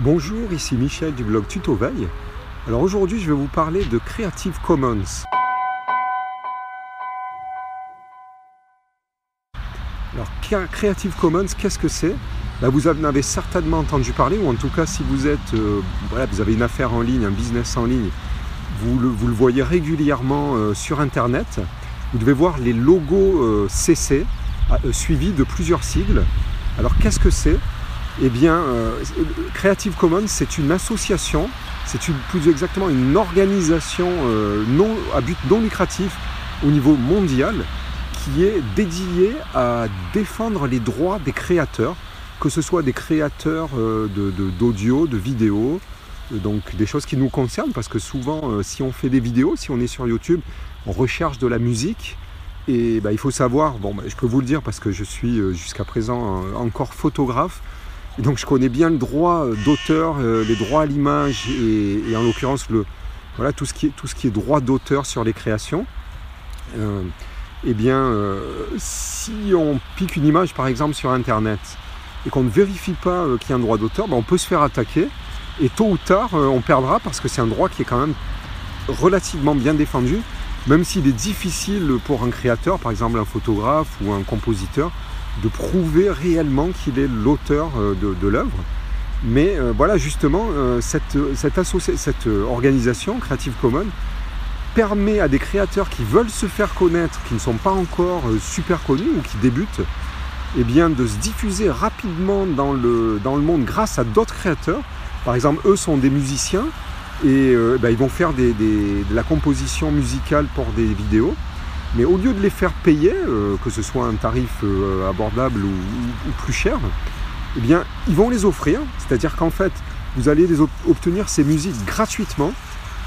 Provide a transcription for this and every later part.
Bonjour, ici Michel du blog Tuto Veille. Alors aujourd'hui, je vais vous parler de Creative Commons. Alors Creative Commons, qu'est-ce que c'est? Bah, Vous en avez certainement entendu parler, ou en tout cas si vous êtes, euh, vous avez une affaire en ligne, un business en ligne, vous le, voyez régulièrement euh, sur Internet. Vous devez voir les logos euh, CC euh, suivis de plusieurs sigles. Alors qu'est-ce que c'est? Eh bien, euh, Creative Commons, c'est une association, c'est plus exactement une organisation euh, non, à but non lucratif au niveau mondial qui est dédiée à défendre les droits des créateurs, que ce soit des créateurs euh, de- de- d'audio, de, vidéos, donc des choses qui nous concernent, parce que souvent, si on fait des vidéos, si on est sur YouTube, on recherche de la musique. Et bah, il faut savoir, bon, bah, je peux vous le dire parce que je suis euh, jusqu'à présent encore photographe, et donc je connais bien le droit euh, d'auteur, euh, les droits à l'image et, en l'occurrence le, voilà, tout, ce qui est, tout ce qui est droit d'auteur sur les créations. Eh bien, si on pique une image par exemple sur Internet et qu'on ne vérifie pas qu'il y a un droit d'auteur, bah, on peut se faire attaquer et tôt ou tard on perdra parce que c'est un droit qui est quand même relativement bien défendu, même s'il est difficile pour un créateur, par exemple un photographe ou un compositeur, de prouver réellement qu'il est l'auteur euh, de, l'œuvre. Mais euh, voilà, justement, euh, cette, organisation, Creative Commons, permet à des créateurs qui veulent se faire connaître, qui ne sont pas encore super connus ou qui débutent, eh bien, de se diffuser rapidement dans le monde grâce à d'autres créateurs. Par exemple, eux sont des musiciens et euh, ben, ils vont faire des- des- de la composition musicale pour des vidéos. Mais au lieu de les faire payer, euh, que ce soit un tarif euh, abordable ou, ou- plus cher, eh bien, ils vont les offrir. C'est-à-dire qu'en fait, vous allez les ob- obtenir ces musiques gratuitement,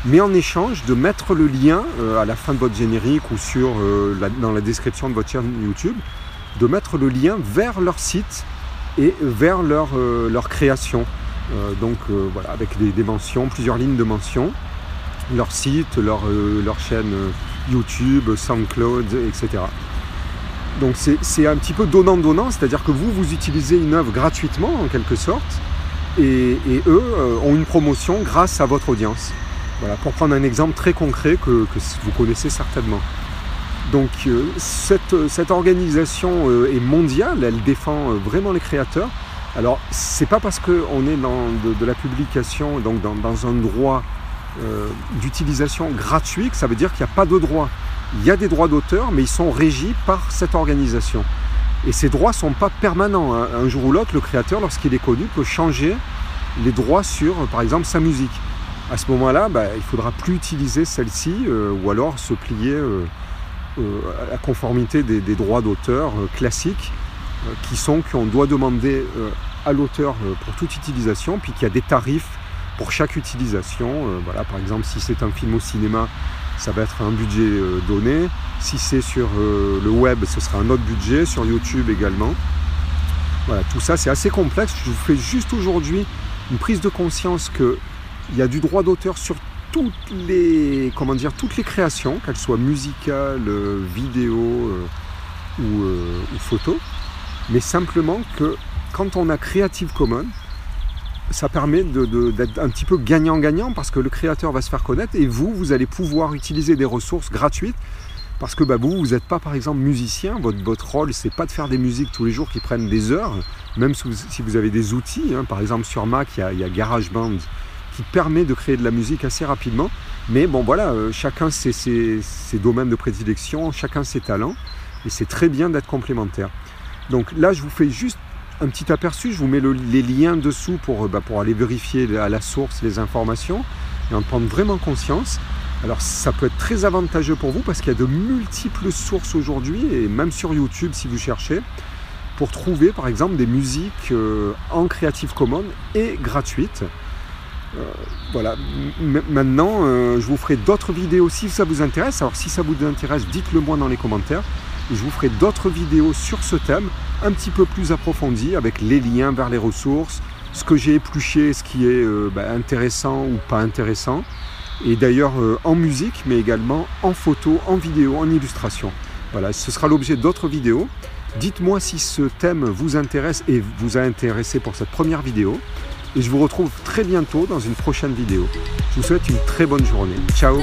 mais en échange de mettre le lien euh, à la fin de votre générique ou sur, euh, dans la description de votre chaîne YouTube, de mettre le lien vers leur site et vers leur, euh, leur création. Euh, donc euh, voilà, avec des, mentions, plusieurs lignes de mentions, leur site, leur, euh, leur chaîne YouTube, SoundCloud, etc. Donc c'est un petit peu donnant-donnant, c'est-à-dire que vous, vous utilisez une œuvre gratuitement en quelque sorte, et, eux ont une promotion grâce à votre audience. Voilà, pour prendre un exemple très concret que, vous connaissez certainement. Donc cette, organisation est mondiale, elle défend vraiment les créateurs. Alors c'est pas parce qu'on est dans de, la publication, donc dans, un droit euh, d'utilisation gratuit que ça veut dire qu'il n'y a pas de droit. Il y a des droits d'auteur, mais ils sont régis par cette organisation. Et ces droits ne sont pas permanents. hein. Un jour ou l'autre, le créateur, lorsqu'il est connu, peut changer les droits sur, par exemple, sa musique. À ce moment-là, bah, il ne faudra plus utiliser celle-ci, euh, ou alors se plier euh, à la conformité des, droits d'auteur classiques, qui sont qu'on doit demander euh, à l'auteur euh, pour toute utilisation, puis qu'il y a des tarifs pour chaque utilisation. Euh, voilà, par exemple, si c'est un film au cinéma, ça va être un budget euh, donné. Si c'est sur euh, le web, ce sera un autre budget, sur YouTube également. Voilà, tout ça c'est assez complexe. Je vous fais juste aujourd'hui une prise de conscience qu'il y a du droit d'auteur sur toutes les, comment dire, toutes les créations, qu'elles soient musicales, euh, vidéo euh, ou, euh, ou photo. Mais simplement que quand on a Creative Commons, ça permet d'être un petit peu gagnant-gagnant parce que le créateur va se faire connaître et vous, vous allez pouvoir utiliser des ressources gratuites parce que bah, vous, vous n'êtes pas par exemple musicien, votre, votre rôle c'est pas de faire des musiques tous les jours qui prennent des heures, même si vous, avez des outils, hein. par exemple sur Mac il y, a, GarageBand qui permet de créer de la musique assez rapidement, mais bon voilà, euh, chacun ses domaines de prédilection, chacun ses talents et c'est très bien d'être complémentaire. Donc là je vous fais juste un petit aperçu, je vous mets le- les liens dessous pour, euh, bah, aller vérifier à la source les informations et en prendre vraiment conscience. Alors ça peut être très avantageux pour vous parce qu'il y a de multiples sources aujourd'hui et même sur YouTube si vous cherchez pour trouver par exemple des musiques euh, en Creative Commons et gratuites. Euh, voilà, maintenant je vous ferai d'autres vidéos si ça vous intéresse. Alors si ça vous intéresse, dites-le moi dans les commentaires. Je vous ferai d'autres vidéos sur ce thème un petit peu plus approfondies avec les liens vers les ressources, ce que j'ai épluché, ce qui est euh, bah, intéressant ou pas intéressant. Et d'ailleurs euh, en musique, mais également en photo, en vidéo, en illustration. Voilà, ce sera l'objet d'autres vidéos. Dites-moi si ce thème vous intéresse et vous a intéressé pour cette première vidéo. Et je vous retrouve très bientôt dans une prochaine vidéo. Je vous souhaite une très bonne journée. Ciao